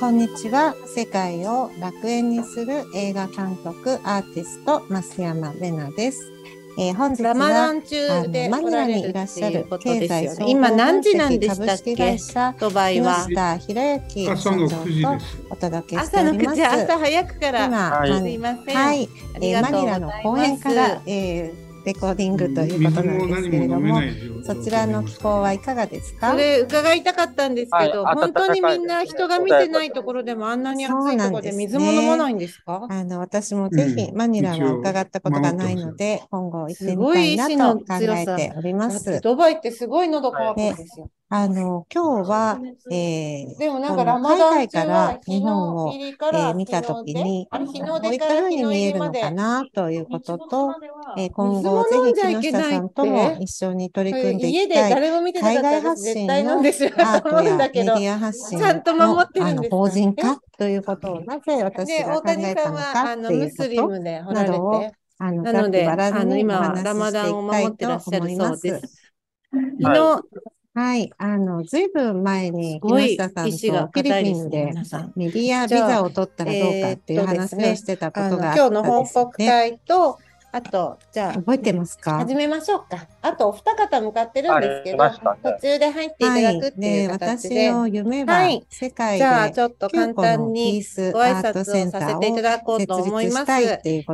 こんにちは。世界を楽園にする映画監督、アーティスト、増山玲奈です。えー、本日はラマダン中でマニラにい来らっしゃる経済総合ですよね。今何時なんでしたっ株式け会社ドバイ木は。下博之朝の社9時長と。お届けして朝の9おります。時、朝早くから。今、はいマニすいません。はい、えーマニラの後ます。編から、えーレコーディングということなんですけれども、そちらの気候はいかがですか？それ伺いたかったんですけど、はい本当にみんな人が見てないところでもあんなに暑いところで水も飲まないんですか？あの私もぜひうん。マニラは伺ったことがないので、今後行ってみたいなすごい意志のと考えておりまだってす。ドバイってすごい喉乾くんですよ。あの今日は、えーでもなんかラマダン中海外からは日本をえー見たときに、あれ日のどういったふうに見えるのかなということと、えー今後ぜひ木下さんとも一緒に取り組んでい家できたい誰も見てなかったら絶信対飲んでしアまうと思うートやメんだけど。ディア発信ちゃんと守ってるんのですかあの法人化ということをなぜ私で、が考大谷えたのさんはあかっていうのムスリことムでおられなどをて、あのなので、あの今はラマダンを守ってらっしゃると思います。そうです。はい昨はい、あの、ずいぶん前にすごい木下さんとフィリピンでメディアビザを取ったらどうかっていう話をしてたこ日、あのとがあ今日の報ったです告ね。会と、あと、じゃあ、覚えてますか？始めましょうか。あと、お二方向かってるんですけど、途中で入っていただくっていう形で、私の夢ははい世界じゃあ、でちょっと簡9個の単にスご挨拶をさせていたをだこうと設思います。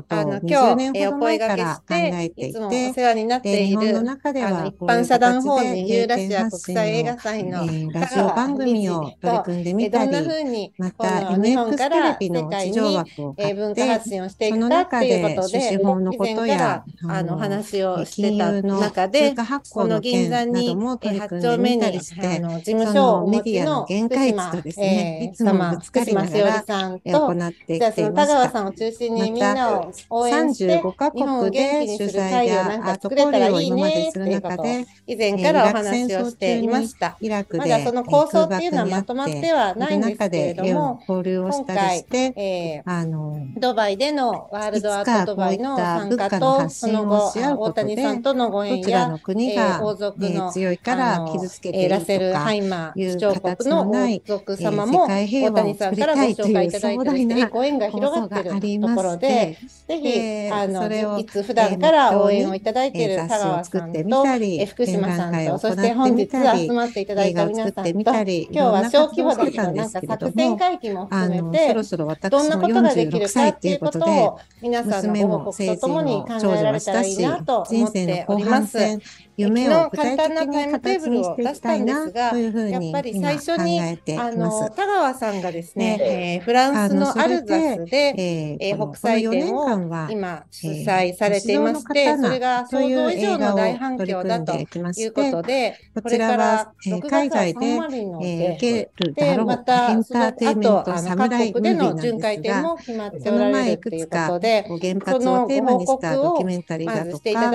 あの、20今日、お声前から掛けして、いいつもおて、世話になっているあのは一般社団法人ユーラシア国際映画祭のえーラジオ番組を取り組んでみたえどんなり、風にまこたの日本から世界にえー文化て、発信をしていくかって中いうことで、以こと前からや、あのお話をして金た融の中でこの銀座になどもえー取り組8んでみ丁目にあの事務そ所をメディアのの限界値とですね、いつもぶつかりながらさん行と、ってじゃあそのきていました。田川さんを中心にみんなを応援して、35カ国で取にする会材やアート交流を今までする中で、以前からお話をしていました。イラクでまだその構想っていうのはまとまってはないんですけれども、交流をしたりして、えあの、ードバイでのワールドアートドバイの参加と、その後、大谷さんとのごど縁やの、国王族えーの強いから傷つけていえーいとラセル・ハか、イマーいう首長国の王族様も、大谷さんからご紹介いただいてるしご縁が広がってるところで、ぜひ、であの、いつ普段から応援をいただいているえー田川さんと、福島さんと、そして本日集まっていただいた皆さんと、今日は小規模だけど、ななんか作戦会議もあ含めてのそろ、そろ私どんなもことができ46るか歳っていうこことを皆さんのご報告とともに考えられたらいいなと思人っております。半戦、夢を具体的昨日簡単なタイにムテーブル形にしていを出したきたいなんですがというふうやっにぱり最初にあの。田川さんがですね、ねえーフランスのアルザスで、ええーこの国際展をこの4年間は今主催されていまして、えーそれが想像以上の大反響だということで、こちらは、えー6海外でえーで受、けるだで、ろうエまた、ンターテインメント侍ムービーなんの巡回ですが展も、決まってその前いくつか原発をテーマにしたドキュメンタリーまだとか、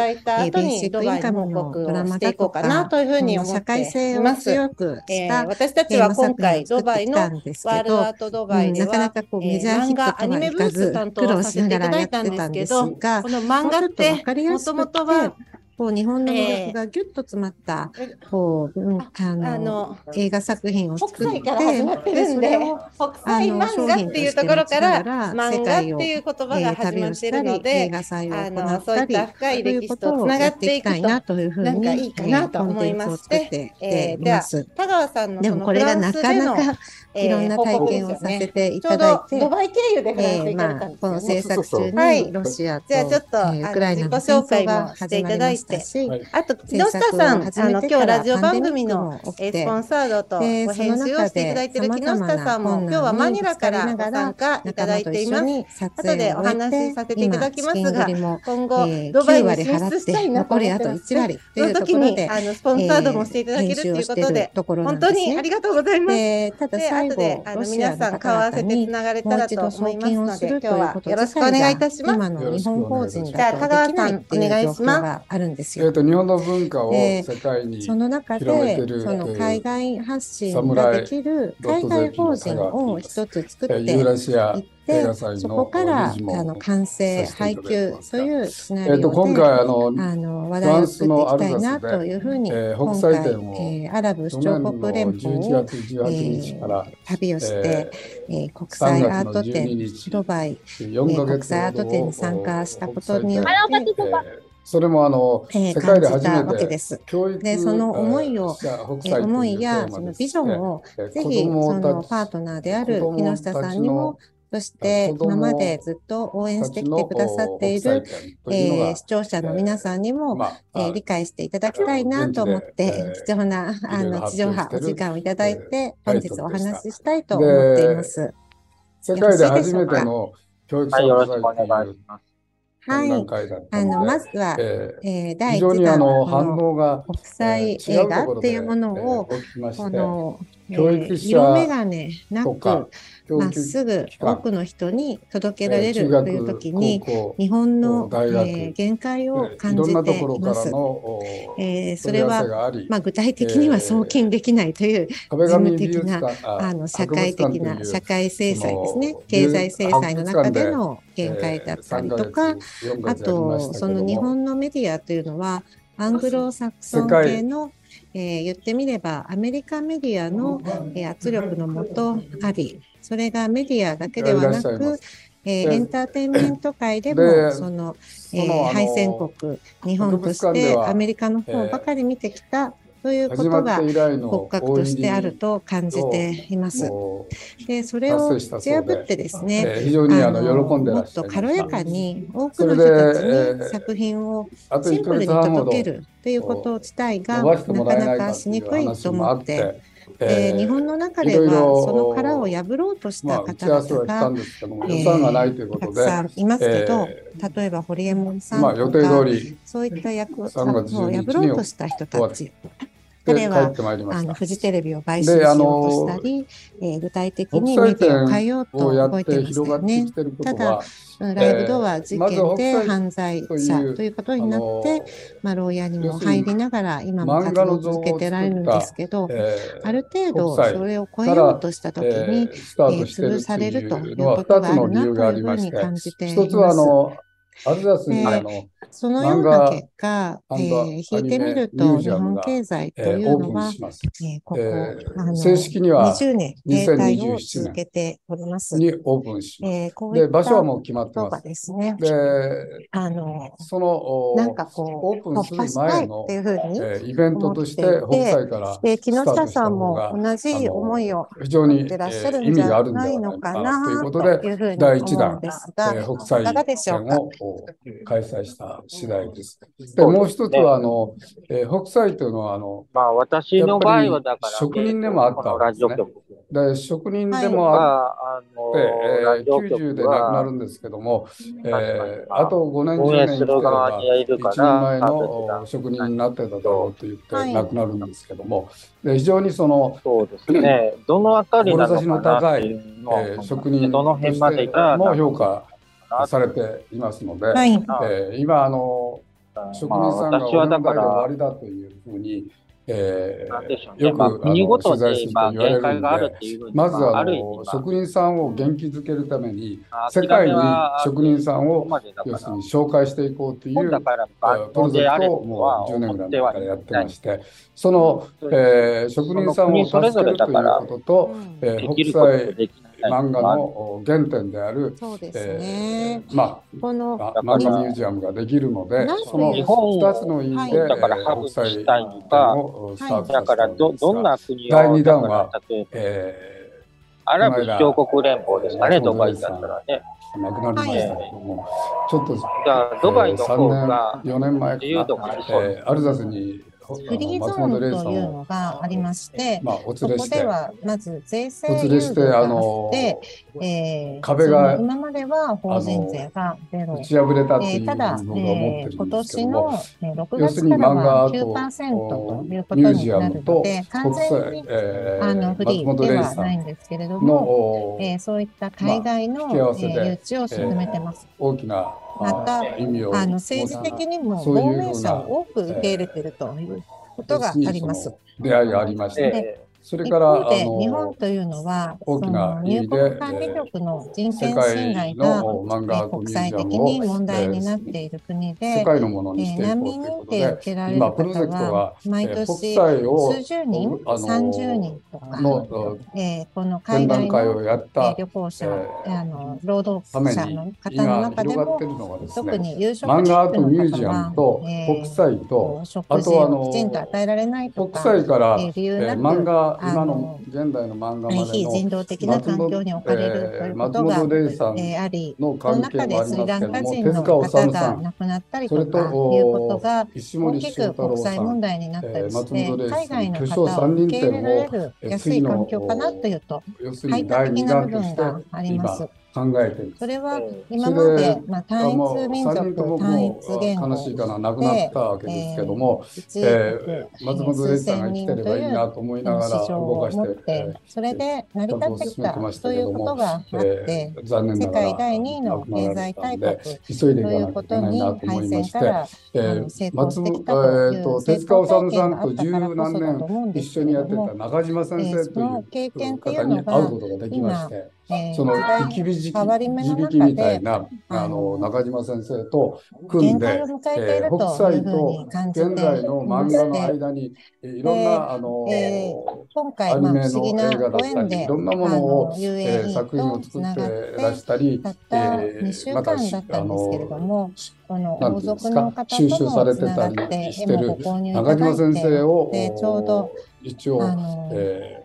ベーシにックインカムの報告ドラマをしていこうかなというふうに思社っています。強くえーした私たちは今回、ドバイのワーールドアートドバイでなかなは、かこうえーメジャーヒット漫画、アニメブーとはいかずス担苦労当させていただいたんですすけど、がこ、の漫画って、もともとは、こう日本の魅力がギュッと詰まった、こう文化あのの、映画作品を作北って、斎から始まってるんで、それを国際漫画っていうところから、漫画っていう言葉がえー始まってるので、画祭をあ行のそういったり、深い歴史とつながってていきたいなというふうに、いいかなと思いましてえーでは。田川さんのでもこれがなかなかえー いろんな体験をさせていただいて、ちょうどドバイ経由でフランスえーまあたんですよね。この制作中はい。にロシアと、じゃあちょっとえーウクライナの戦争が始まりましたし、はいあと、木制下さん、あの、今日ラジオ番組のスポンサードとでご編集をしていただいている木下さんも、今日はマニラからご参加いただいています。後でお話しさせていただきますが今後、えードバイに9割進払っ出したいてなと思って残りあと1ます。割というその時に、あの、スポンサードもしていただけるということで、ところな本当にありがとうございます。で後後で、あの、皆さん、の顔合わせてつながれたらと思いますので、今日はよろしくお願いいたします。今の日本法人じゃあだ田川さんとできないっていうお願い状況しますがあるんですよ。えっと日本の文化をで世界にその中広めでてるそのえー海外発信ができる海外法人を一つ作ってえーユーラシア行ってでそこからあの完成配給そういうシナリオで、えー、今回あのあの話題を作っていきたいなというふうに、えー、今回、えー、アラブ首長国連邦を、えー、旅をして、えー、国際アート展ドバイ、えー、国際アート展に参加したことによって、それもあの、えー、世界で初めて教育でその思いを、えー、思いやそのビジョンを、ぜひそのパートナーである木下さんにもそして今までずっと応援してきてくださっている、えー、視聴者の皆さんにも、えー、理解していただきたいなと思って、貴重なあの地上波お時間をいただいて、本日お話ししたいと思っています。世界で初めての教育者をされているはい。あの、まずは、えー、えー、第一弾の反応が国際映画っていうものを、この、教育者色眼鏡なく、まっすぐ多くの人に届けられるという時に、日本の、えー、限界を感じています。えー、それは、まあ、具体的には送金できないという事務的な、あの社会的な社会制裁ですね、経済制裁の中での限界だったりとか、あと、その日本のメディアというのは、アングロサクソン系のえー、言ってみればアメリカメディアの、えー、圧力のもとあり、それがメディアだけではなく、えー、エンターテインメント界でもその、えー、敗戦国日本としてアメリカの方ばかり見てきたということが骨格としてあると感じています。で、それを打ち破ってですね、非常にあの喜んでもっと軽やかに多くの人たちに作品をシンプルに届けるということ自体がなかなかしにくいと思って。えー、日本の中ではその殻を破ろうとした方々が、まあ、えー、たくさんいますけど、えー、例えば堀江門さんとか、まあ、予定通りそういった役を破ろうとした人たち彼はあのフジテレビを買収しようとしたり、えー、具体的にメディアを変えようと動いてましたよね。ただ、ライブドア事件で犯罪者ということになって、まあ、牢屋にも入りながら今も活動を続けてられるんですけど、ある程度それを超えようとしたときに、えー、潰されるということがあるなというふうに感じています。アルザスにあの、そのような結果、えー、引いてみると、日本経済というのは、えー、ここ、えー、正式には20年、停滞を続けております。にオープンします。えー、こういったで場所はもう決まってます。ですね。で、あの、その、なんかこう、オープンする前の、っていうふうに、えー、イベントとして、北斎からで、木下さんも同じ思いを非常に、てらっしゃるんじゃないのかな、ということで、第一弾、えー、北斎展を開催した次第です。で、もう一つは、あの、えー、北斎というのは、あの、まあ、私の場合はだから、職人でもあったんですね。で職人でもあって、はい、えー、90で亡くなるんですけども、えー、あと5年、10年生きてれば、一人前の職人になってただろうと言って亡くなるんですけども、で非常にその、そうですね、どのあたりなのかの高い、えー、職人としても評価されていますので、はい、えー、今あの、職人さんがお願いで終わりだというふうに、えー、よく、まあ、国ごとに、まあ、限界があるっていうふうに、まずあの、職人さんを元気づけるために、世界に職人さんを、要するに紹介していこうというプロジェクトをもう10年ぐらい前からやってまして、その、えー、職人さんを助けるということと、えー、北斎漫画の原点である、そうですね。えー、まあ、この漫画ミュージアムができるので、その2つの意味で、だからハブしたいのか、だからどどんな国を、第2弾は、えー、アラブ首長国連邦ですかね、ドバイだったらね。亡くなりましたけども、ちょっと、じゃドバイの方が4年前かな、えー、アルザスにフリーゾーンというのがありまして、まあ、お連れこではまず税制誘導があって、えー、壁が今までは法人税がゼロ。打ち破れたっていう、えー、ただ、えー、今年の6月からは9%ということになるので、完全に、えー、あのフリーではないんですけれども、えー、そういった海外の、まあ、誘致を進めてます。大きなまた、あの政治的にも亡命者を多く受け入れているということがあります。出会いがありまして。それから、日本というのは、大きな入国管理局の人権侵害が国際的に問題になっている国で、世界のものにしていこうということで、今、プロジェクトは毎年数十人、30人とか、えー、この海外の旅行者、あの労働者の方の中でも、特に夕食漫画アートミュージアムと国際と、あとあのきちんと与えられないとか、国際から、えー、漫画今の現代の漫画までの非人道的な環境に置かれるということが、えー、あり、その中でスリランカ人の方が亡くなったりとかいうことが大きく国際問題になったりして、海外の方を受け入れられる安い環境かなというと、排他的な部分があります。考えてるそれは今まで、まあ、単一民族単一言語悲しいかな亡くなったわけですけども、えー、松本零士さんが生きてればいいなと思いながら動かして、それで成り立ってきたということがあって、残念世界第2位の経済大国ということに敗戦から成功してきたという手塚治虫さんと十何年一緒にやってた中島先生という方に会うことができまして。その生きびじきみたいなあの中島先生と組んで、えー、北斎と現在の漫画の間にいろんなあの、えー、今回アニメの映画だったりいろんなものを、えー、作品を作ってらしたり、えー、またあのこの王族の方収集されてたりしてる中島先生をちょうど一応、えー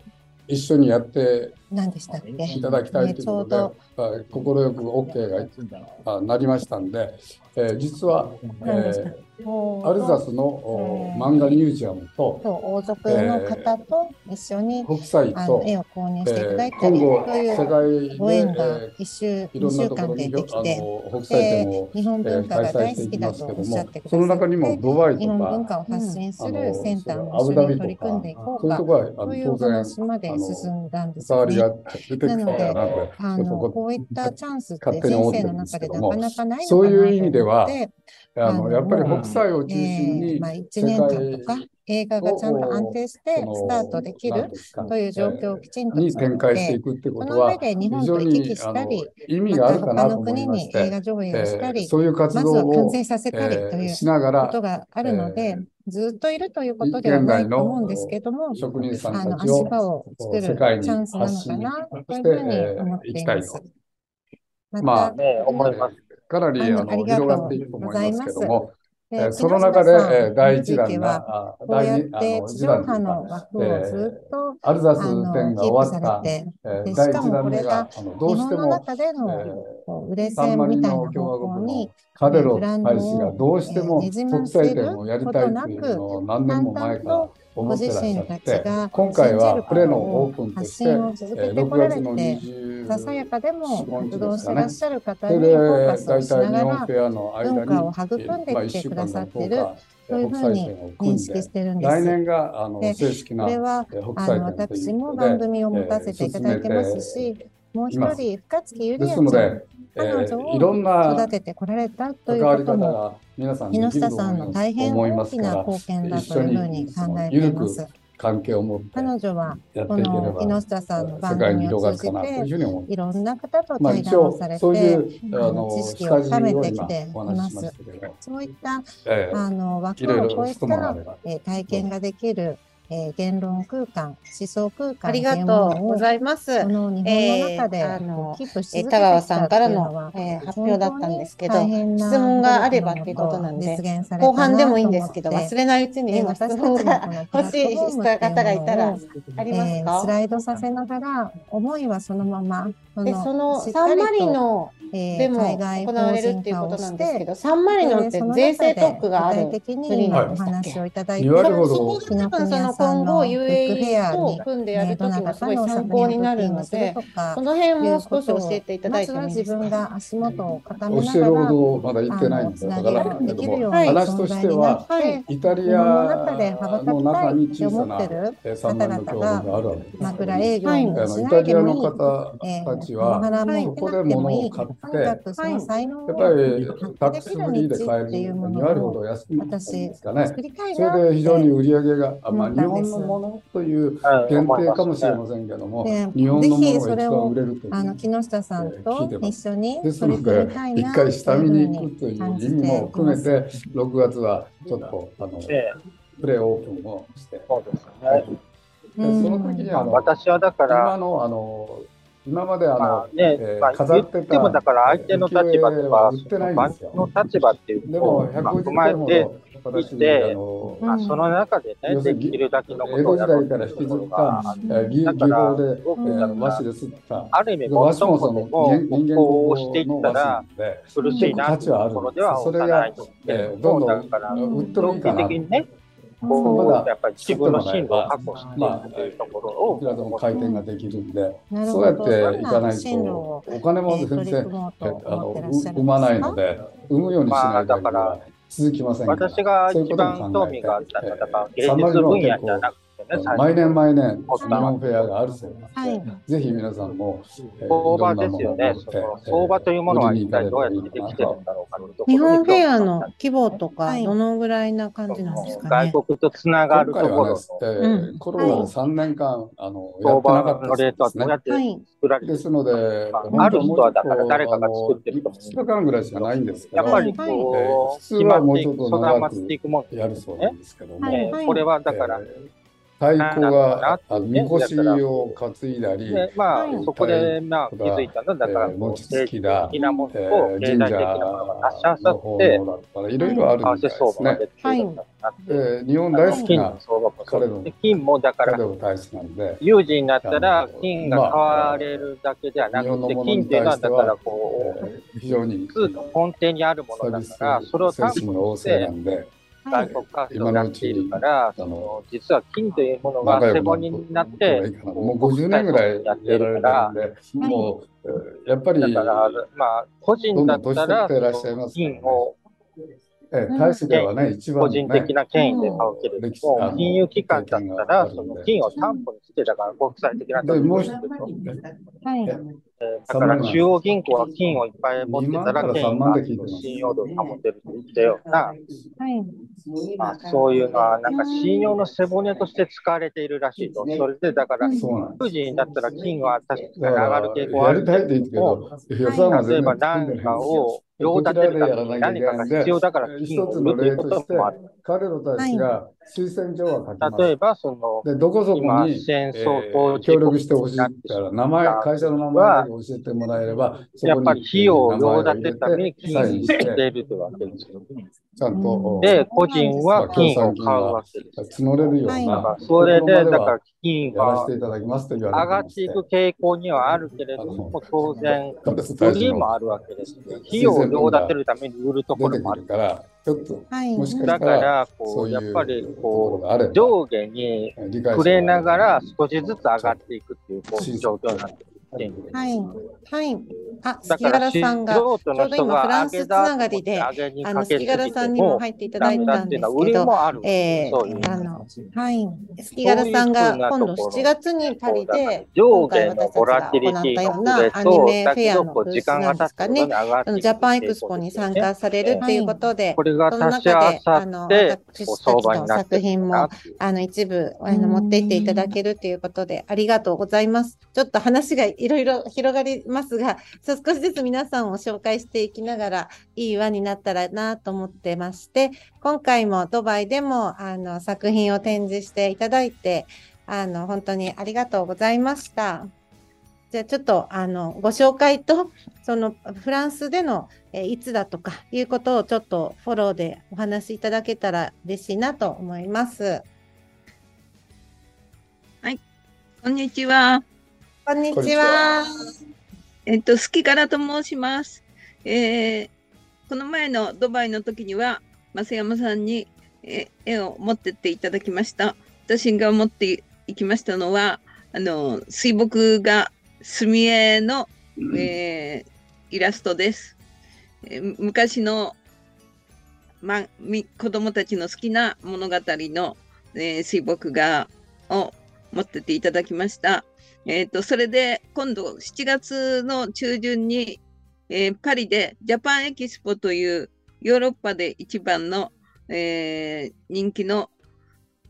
一緒にやっていただきたいということで、快く OK がなりましたんで、えー、実は、えー、アルザスの漫画ミュージアムと、王族の方と一緒に、北斎と絵を購入していただいたり、今後世界ご縁が一週2週間でできて、北斎展を日本文化が大好きだとおっしゃってくださって、その中にもドバイとか日本文化を発信するセンターも一緒に取り組んでいこうかというお話まで進んだんですよね。なので、あのこういったチャンスって人生の中でなかなかないのかなと思って、は、あのやっぱり北斎を中心に、えー、まあ、1年間とか映画がちゃんと安定してスタートできるという状況をきちんと作展開していくってことは、その上で日本と行き来したり、意味があるかなと思いまして、他の国に映画上映をしたり、えー、そういう活動をまずは完成させたりということがあるので、えー、ずっといるということではないと思うんですけども、職人さんたちを足場を作るチャンスなのかなというふうに思っています。まあ、ね、思います。かなりあの広がっていくと思いますけども、えその中で、え第一弾が、第二あの次弾の枠をずっと、アルザス展が終わった、え第一弾目が、あのどうしても、えサンマリノ共和国のカデロ大使がどうしても国際展をやりたいというのを何年も前から思ってらっしゃって、今回はプレのオープンとして、え6月の20ささやかでも活動してらっしゃる方にフォーカスをしながら文化を育んできてくださっているそういうふうに認識してるんです。来年があの正式なこれはあの私も番組を持たせていただいてますし、もう一人深月ゆりやちゃん彼女を育ててこられたということも木下さんの大変大きな貢献だというふうに考えています。関係を持って彼女はこの木下さんの番組を通じていろんな方と対談をされて、まあ、うう知識を深めてきています。そういった、えー、あの枠を超えた、えー、体験ができるえー、言論空間、思想空間ありがとうございます。この日本の中で、えー、あのキープし続けて田川さんからの、えー、発表だったんですけど、質問があればっていうことなんで、後半でもいいんですけど、忘れないうちに今質問が欲しい方がいたらありますか、えー、スライドさせながら、思いはそのまま、でそのサンマリノでも行われるっていうことなんですけど、サンマリノって税制特区がある国なんですっけ、をいただいて、多分その今後 UAE と組んでやるときもすごい参考になるので、その辺も少し教えていただいてもいいですか。自分が足元を固めながら、教えるほどまだ言ってないんですよ。だから、話としては、イタリアの中に小さな産卵の共同があるわけです。枕営業イタリアの方たちは、そこで物を買って。くて、やっぱりタックスフリーで買える2割ほど安いんですかね。それで非常に売り上げが、あまあ、日本のものという限定かもしれませんけども、日本のものが一番売れるという。あの木下さんと一緒にですので、一回下見に行くという意味も含めて、6月はちょっとあの、プレーオープンをして。そうですね。その時にあの、私はだから今のあの今まであの、まあねえー、飾ってたでもだから相手の立場とか、の立場っていうのを踏まえていて、まあ、その中でね、できるだけのことをやろうというところが、ある意味、もっともでも、こうしていったら、苦しいなというところではないので、どんどん、だから、長期的にね、こうやっぱり自分の進路を確保していくというところを、まあ、いくらでも回転ができるんで、そうやっていかないと、お金も全然、あの生まないので、生むようにしないと続きません私が一番興味があったのは、だから芸術分野じゃなくね。毎年毎年、日本フェアがあるそう。なので、ぜひ皆さんも、相場ですよね。相場というものは一体どうやってできてるんだろうか日本フェアの規模とか、どのぐらいな感じなんですかね？外国とつながるところコロナで3年間、あの、やってなかったですね。作られですので、ある人はだから誰かが作ってると。2日間ぐらいしかないんですけど、やっぱりこう、普通はもうちょっと長くやるそうなんですけども、これはだから、太鼓がみこしを担いだり、まあ、そこで、まあ、気づいたのだ。から、餅つきだ、的なものを、経済的なものが足し合わさって、いろいろあるんですね。はい。日本大好きな彼の金もだから、大好きなんで、有事になったら金が買われるだけではなくて、金っていうのはだからこう、非常に通の根底にあるものだから、それを担保して、外国活動になっているから、その実は金というものが背骨になって、もう50年ぐらいやってるから、もうやっぱり、だから、まあ、個人だったら、金をええ、大使ではね、一番、個人的な権威で買うけれども、金融機関だったら、その金を担保にして、だから国際的な取引をすると。はいだから中央銀行は金をいっぱい持ってたら、金が信用度を保てるったよ。うな、はい。まあ、そういうのはなんか信用の背骨として使われているらしいと。それでだから、富士になったら金は確かに上がる傾向はある。けれども、例えば何かを両立てるために何かが必要だから金を売るということもある。彼らたちが推薦状は書きます。例えば、その、でどこそこに、戦争と、協力してほしいから、名前、会社の名前だけ教えてもらえれば、やっぱり費用を用立てるために金をしているというわけですよ。ちゃんと。で、個人は金を買うわけです。募れるような。それで、だから金は上がっていく傾向にはあるけれども、当然、売りもあるわけです。費用を用立てるために売るところもあるから。ちょっと、はい、もしかしたら、だからこう、やっぱりこう、上下に触れながら少しずつ上がっていくっていうこう状況になってる。はい。はい。あ、杉原さんが、ちょうど今フランスつながりで、あの、杉原さんにも入っていただいたんですけど、えー、あの、はい。杉原さんが今度7月にパリで、今回私たちが行ったようなアニメフェアのブースなんですかね、ジャパンエクスポに参加されるっていうことで、その中で、あの、私たちの作品も、あの、一部、あの、持っていっていただけるということで、ありがとうございます。ちょっと話がいろいろ広がりますが、少しずつ皆さんを紹介していきながら、いい輪になったらなと思ってまして、今回もドバイでもあの作品を展示していただいて、あの本当にありがとうございました。じゃあちょっとあのご紹介と、そのフランスでのえいつだとかいうことをちょっとフォローでお話しいただけたら嬉しいなと思います。はい、こんにちは。こんにちは。えっと、好きからと申します。えー、この前のドバイの時には、増山さんに、え絵を持ってっていただきました。私が持っていきましたのは、あの、水墨画墨絵の、えー、イラストです。えー、昔の、ま、み子供たちの好きな物語の、えー、水墨画を持ってていただきました。えっ、ー、と、それで今度7月の中旬にえー、パリでジャパンエキスポというヨーロッパで一番の、えー、人気の、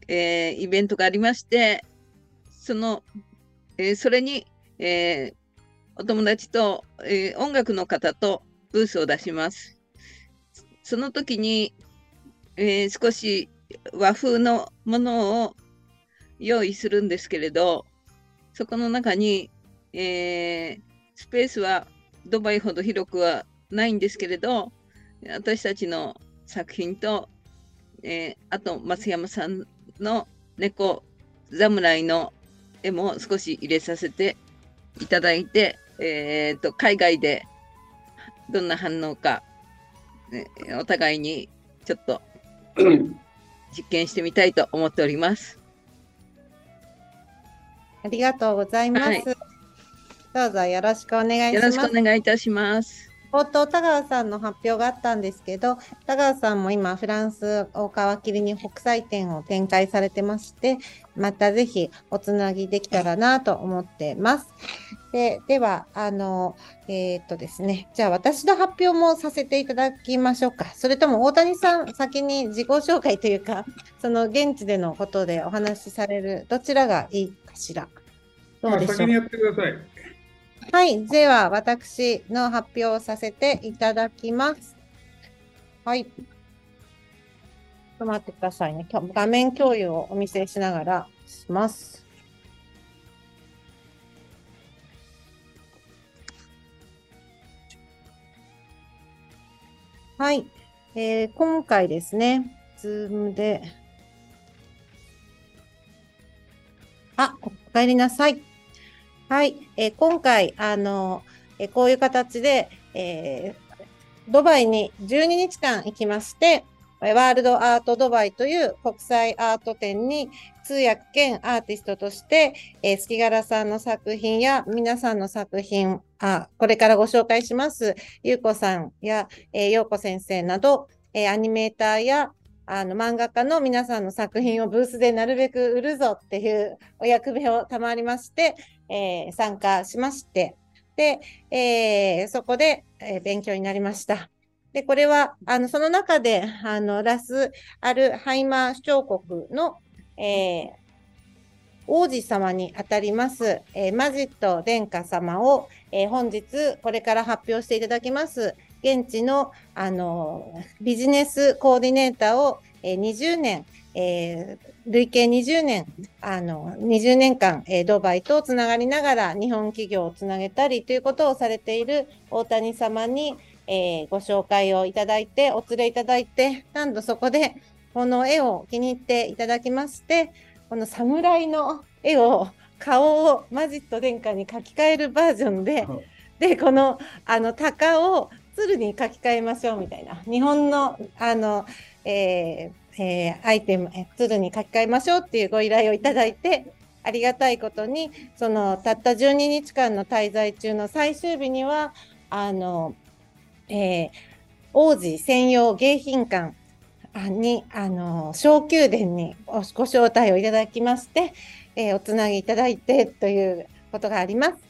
え、イベントがありまして、その、え、それに、え、お友達と、え、音楽の方とブースを出します。その時に、え、少し和風のものを用意するんですけれど、そこの中に、えー、スペースはドバイほど広くはないんですけれど、私たちの作品と、えー、あと松山さんの猫侍の絵も少し入れさせていただいて、えーと、海外でどんな反応か、ね、お互いにちょっと 実験してみたいと思っております。ありがとうございます。はい、どうぞよろしくお願いします。よろしくお願いいたします。冒頭、田川さんの発表があったんですけど、田川さんも今、フランスを皮切りに国際展を展開されてまして、またぜひおつなぎできたらなと思ってます。ででは、あの、えー、っとですね、じゃあ私の発表もさせていただきましょうか。それとも大谷さん、先に自己紹介というか、その現地でのことでお話しされる、どちらがいいかしら。どうでしょう？先にやってください。はい、では私の発表をさせていただきます。はい。ちょっと待ってくださいね。画面共有をお見せしながらします。はい、えー、今回ですね、ズームで、あ、お帰りなさい。はい、えー、今回、あの、え、こういう形で、えー、ドバイに12日間行きまして、ワールドアートドバイという国際アート展に通訳兼アーティストとして、えー、月柄さんの作品や皆さんの作品、あこれからご紹介します、ゆうこさんや、えー、ようこ先生など、えー、アニメーターやあの漫画家の皆さんの作品をブースでなるべく売るぞっていうお役目を賜りまして、えー、参加しまして、で、えー、そこで、え、勉強になりました。で、これは、あの、その中で、あの、ラス・アルハイマー首長国の、え王子様にあたります、えマジット殿下様を、え本日、これから発表していただきます、現地の、あの、ビジネスコーディネーターを、え20年、えー、累計20年、あの、20年間、えー、ドバイとつながりながら日本企業をつなげたりということをされている大谷様に、えー、ご紹介をいただいて、お連れいただいて、なんとそこでこの絵を気に入っていただきまして、この侍の絵を、顔をマジット殿下に書き換えるバージョンで、で、この、あの、鷹を鶴に書き換えましょうみたいな、日本の、あの、えーえー、アイテム、鶴に書き換えましょうっていうご依頼をいただいて、ありがたいことに、そのたった12日間の滞在中の最終日には、あの、えー、王子専用迎賓館に、あの、小宮殿にご招待をいただきまして、えー、おつなぎいただいてということがあります。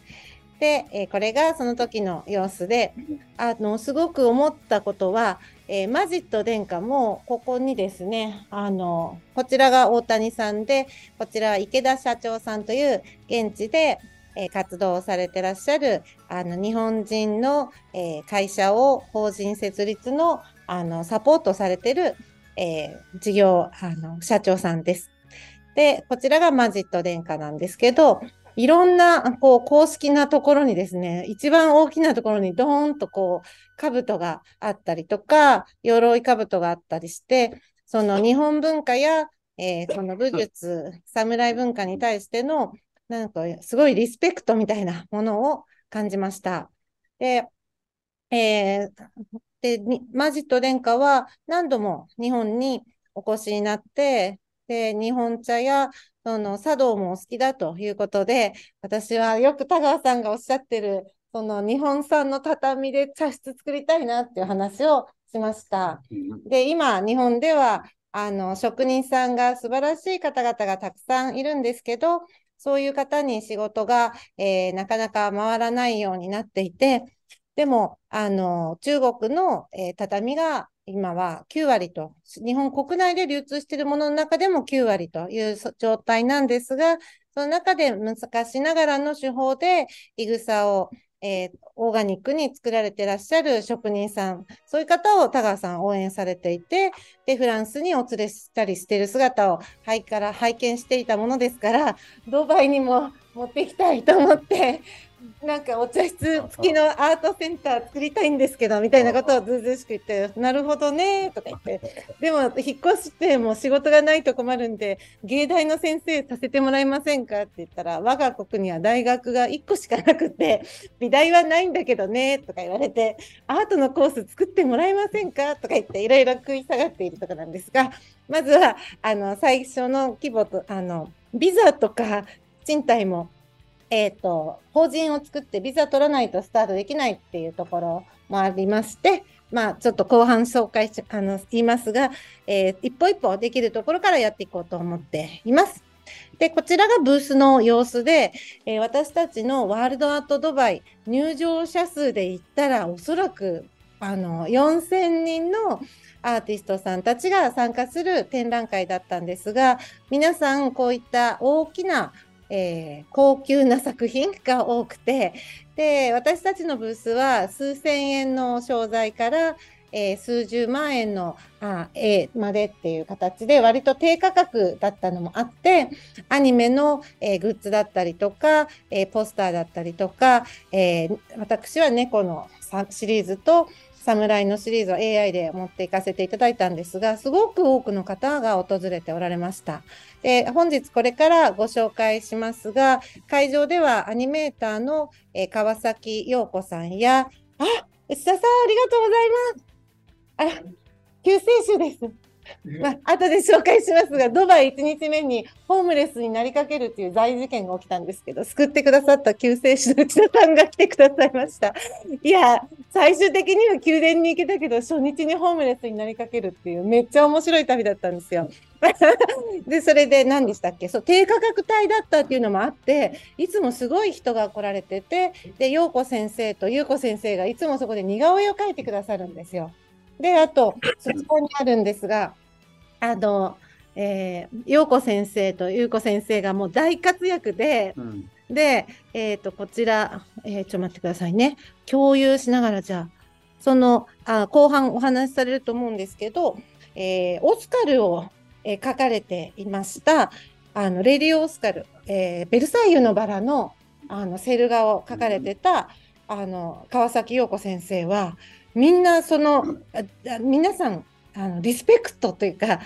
で、えー、これがその時の様子で、あの、すごく思ったことは、えー、マジット殿下もここにですね、あの、こちらが大谷さんで、こちらは池田社長さんという現地で、えー、活動をされてらっしゃる、あの、日本人の、え、会社を法人設立の、あの、サポートされてる、え事業、あの、社長さんです。で、こちらがマジット殿下なんですけど、いろんな、こう、公式なところにですね、一番大きなところにドーンとこう、兜があったりとか、鎧兜があったりして、その日本文化や、えー、その武術、侍文化に対しての、なんかすごいリスペクトみたいなものを感じました。で、えー、でマジット殿下は何度も日本にお越しになって、で、日本茶やその茶道も好きだということで、私はよく田川さんがおっしゃってる、その日本産の畳で茶室作りたいなっていう話をしました。で、今、日本ではあの職人さんが素晴らしい方々がたくさんいるんですけど、そういう方に仕事が、えー、なかなか回らないようになっていて、でも、あの、中国の、えー、畳が今は9割と、日本国内で流通しているものの中でも9割という状態なんですが、その中で難しながらの手法で、いぐさを、えー、オーガニックに作られてらっしゃる職人さん、そういう方を田川さん応援されていて、で、フランスにお連れしたりしている姿を拝から拝見していたものですから、ドバイにも持っていきたいと思って、なんかお茶室付きのアートセンター作りたいんですけどみたいなことをずうずうしく言って「なるほどね」とか言って。でも引っ越しても仕事がないと困るんで芸大の先生させてもらえませんかって言ったら我が国には大学が1個しかなくて美大はないんだけどねとか言われてアートのコース作ってもらえませんかとか言っていろいろ食い下がっているとこなんですがまずはあの最初の規模とあのビザとか賃貸もえっ、ー、と、法人を作ってビザ取らないとスタートできないっていうところもありまして、まあ、ちょっと後半紹介し、あの、言いますが、えー、一歩一歩できるところからやっていこうと思っています。で、こちらがブースの様子で、えー、私たちのワールドアートドバイ入場者数で言ったら、おそらく、あの、4000人のアーティストさんたちが参加する展覧会だったんですが、皆さんこういった大きなえー、高級な作品が多くてで私たちのブースは数千円の商材から、えー、数十万円のあ A までっていう形で割と低価格だったのもあってアニメの、えー、グッズだったりとか、え、ポスターだったりとか、え私は猫のシリーズと侍のシリーズを AI で持っていかせていただいたんですが、すごく多くの方が訪れておられました。で本日これからご紹介しますが、会場ではアニメーターの、川崎陽子さんや、あ、内田さんありがとうございます。あら、救世主です。まあ後で紹介しますが、ドバイ1日目にホームレスになりかけるっていう大事件が起きたんですけど、救ってくださった救世主の内田さんが来てくださいました。いや、最終的には宮殿に行けたけど、初日にホームレスになりかけるっていう、めっちゃ面白い旅だったんですよ。で、それで何でしたっけ？そう、低価格帯だったっていうのもあって、いつもすごい人が来られてて、で、陽子先生と優子先生がいつもそこで似顔絵を描いてくださるんですよ。で、あと、そこにあるんですが、あの、えー、陽子先生と優子先生がもう大活躍で、うん、で、えっ、ー、と、こちら、えー、ちょっと待ってくださいね。共有しながら、じゃあ、そのあ後半お話しされると思うんですけど、えー、オスカルを、えー、書かれていました、あのレディオ・オスカル、えー、ベルサイユのバラのあのセル画を書かれてた、あの川崎陽子先生は、みんなその皆さんあのリスペクトというか、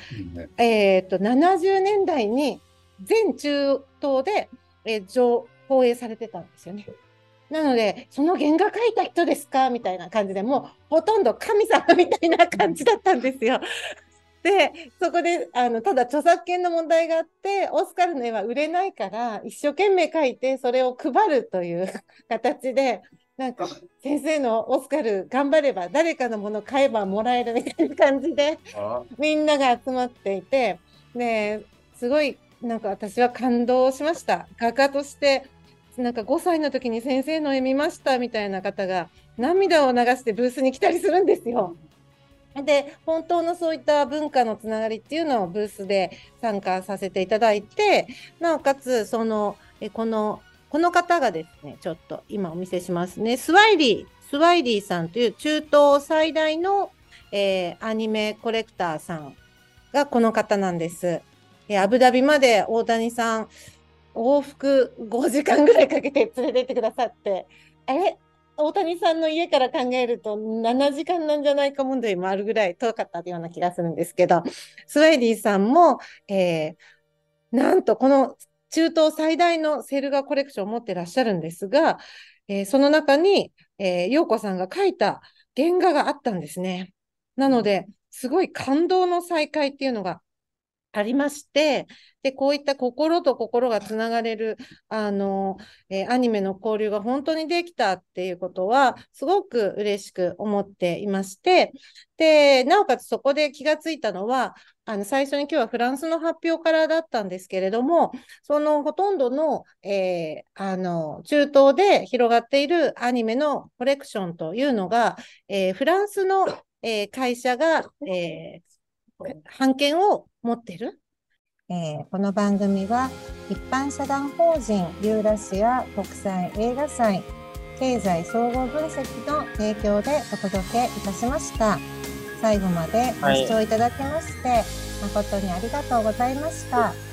えーと、70年代に全中東で、えー、上放映されてたんですよね。なので、その原画描いた人ですか？みたいな感じでもうほとんど神様みたいな感じだったんですよ。で、そこで、あの、ただ著作権の問題があって、オスカルの絵は売れないから、一生懸命描いて、それを配るという形で、なんか先生のオスカル頑張れば誰かのもの買えばもらえるみたいな感じでみんなが集まっていてですごいなんか私は感動しました画家としてなんか5歳の時に先生の絵見ましたみたいな方が涙を流してブースに来たりするんですよ。で本当のそういった文化のつながりっていうのをブースで参加させていただいてなおかつそのえこのこの方がですね、ちょっと今お見せしますね。スワイリー、スワイリーさんという中東最大の、えー、アニメコレクターさんがこの方なんです。えー、アブダビまで大谷さん、往復5時間ぐらいかけて連れてってくださって、あれ？大谷さんの家から考えると7時間なんじゃないか問題もあるぐらい遠かったような気がするんですけど、スワイリーさんも、えー、なんとこの中東最大のセルガコレクションを持ってらっしゃるんですが、えー、その中に、えー、陽子さんが描いた原画があったんですね。なので、すごい感動の再会っていうのがありまして、で、こういった心と心がつながれる、あの、えー、アニメの交流が本当にできたっていうことは、すごく嬉しく思っていまして、で、なおかつそこで気がついたのは、あの最初に今日はフランスの発表からだったんですけれども、そのほとんどの,、えー、あの中東で広がっているアニメのコレクションというのが、えー、フランスの、えー、会社が、え版権を持ってる？えこの番組は一般社団法人ユーラシア国際映画祭経済総合分析の提供でお届けいたしました。最後までご視聴いただきまして、はい、誠にありがとうございました。